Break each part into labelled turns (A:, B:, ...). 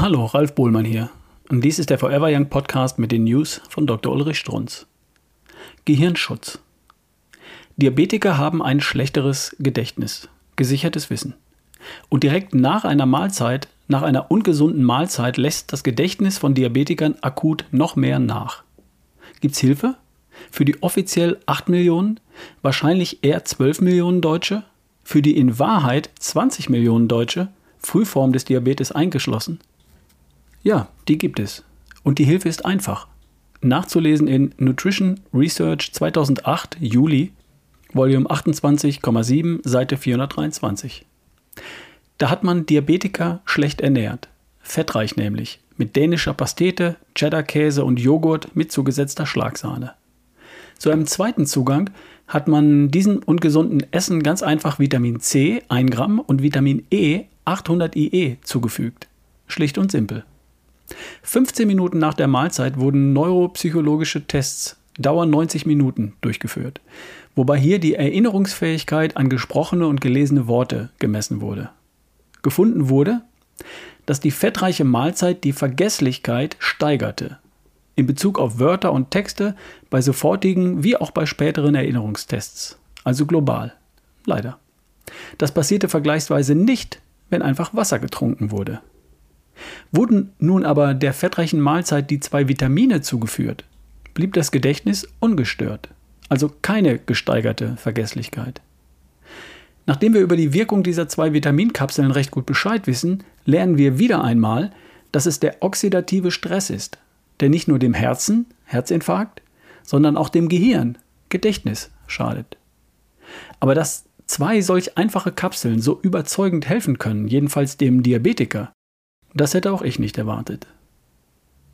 A: Hallo, Ralf Bohlmann hier. Und dies ist der Forever Young Podcast mit den News von Dr. Ulrich Strunz. Gehirnschutz. Diabetiker haben ein schlechteres Gedächtnis, gesichertes Wissen. Und direkt nach einer Mahlzeit, nach einer ungesunden Mahlzeit, lässt das Gedächtnis von Diabetikern akut noch mehr nach. Gibt's Hilfe? Für die offiziell 8 Millionen, wahrscheinlich eher 12 Millionen Deutsche? Für die in Wahrheit 20 Millionen Deutsche? Frühform des Diabetes eingeschlossen? Ja, die gibt es. Und die Hilfe ist einfach. Nachzulesen in Nutrition Research 2008 Juli, Volume 28,7, Seite 423. Da hat man Diabetiker schlecht ernährt. Fettreich nämlich. Mit dänischer Pastete, Cheddar-Käse und Joghurt mit zugesetzter Schlagsahne. Zu einem zweiten Zugang hat man diesem ungesunden Essen ganz einfach Vitamin C 1 Gramm und Vitamin E 800 IE zugefügt. Schlicht und simpel. 15 Minuten nach der Mahlzeit wurden neuropsychologische Tests, Dauer 90 Minuten, durchgeführt, wobei hier die Erinnerungsfähigkeit an gesprochene und gelesene Worte gemessen wurde. Gefunden wurde, dass die fettreiche Mahlzeit die Vergesslichkeit steigerte, in Bezug auf Wörter und Texte bei sofortigen wie auch bei späteren Erinnerungstests, also global. Leider. Das passierte vergleichsweise nicht, wenn einfach Wasser getrunken wurde. Wurden nun aber der fettreichen Mahlzeit die zwei Vitamine zugeführt, blieb das Gedächtnis ungestört, also keine gesteigerte Vergesslichkeit. Nachdem wir über die Wirkung dieser zwei Vitaminkapseln recht gut Bescheid wissen, lernen wir wieder einmal, dass es der oxidative Stress ist, der nicht nur dem Herzen, Herzinfarkt, sondern auch dem Gehirn, Gedächtnis schadet. Aber dass zwei solch einfache Kapseln so überzeugend helfen können, jedenfalls dem Diabetiker, das hätte auch ich nicht erwartet.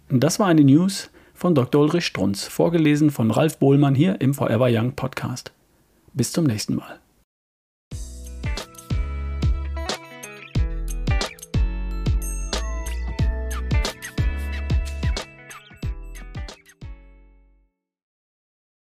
A: Das war eine News von Dr. Ulrich Strunz, vorgelesen von Ralf Bohlmann hier im Forever Young Podcast. Bis zum nächsten Mal.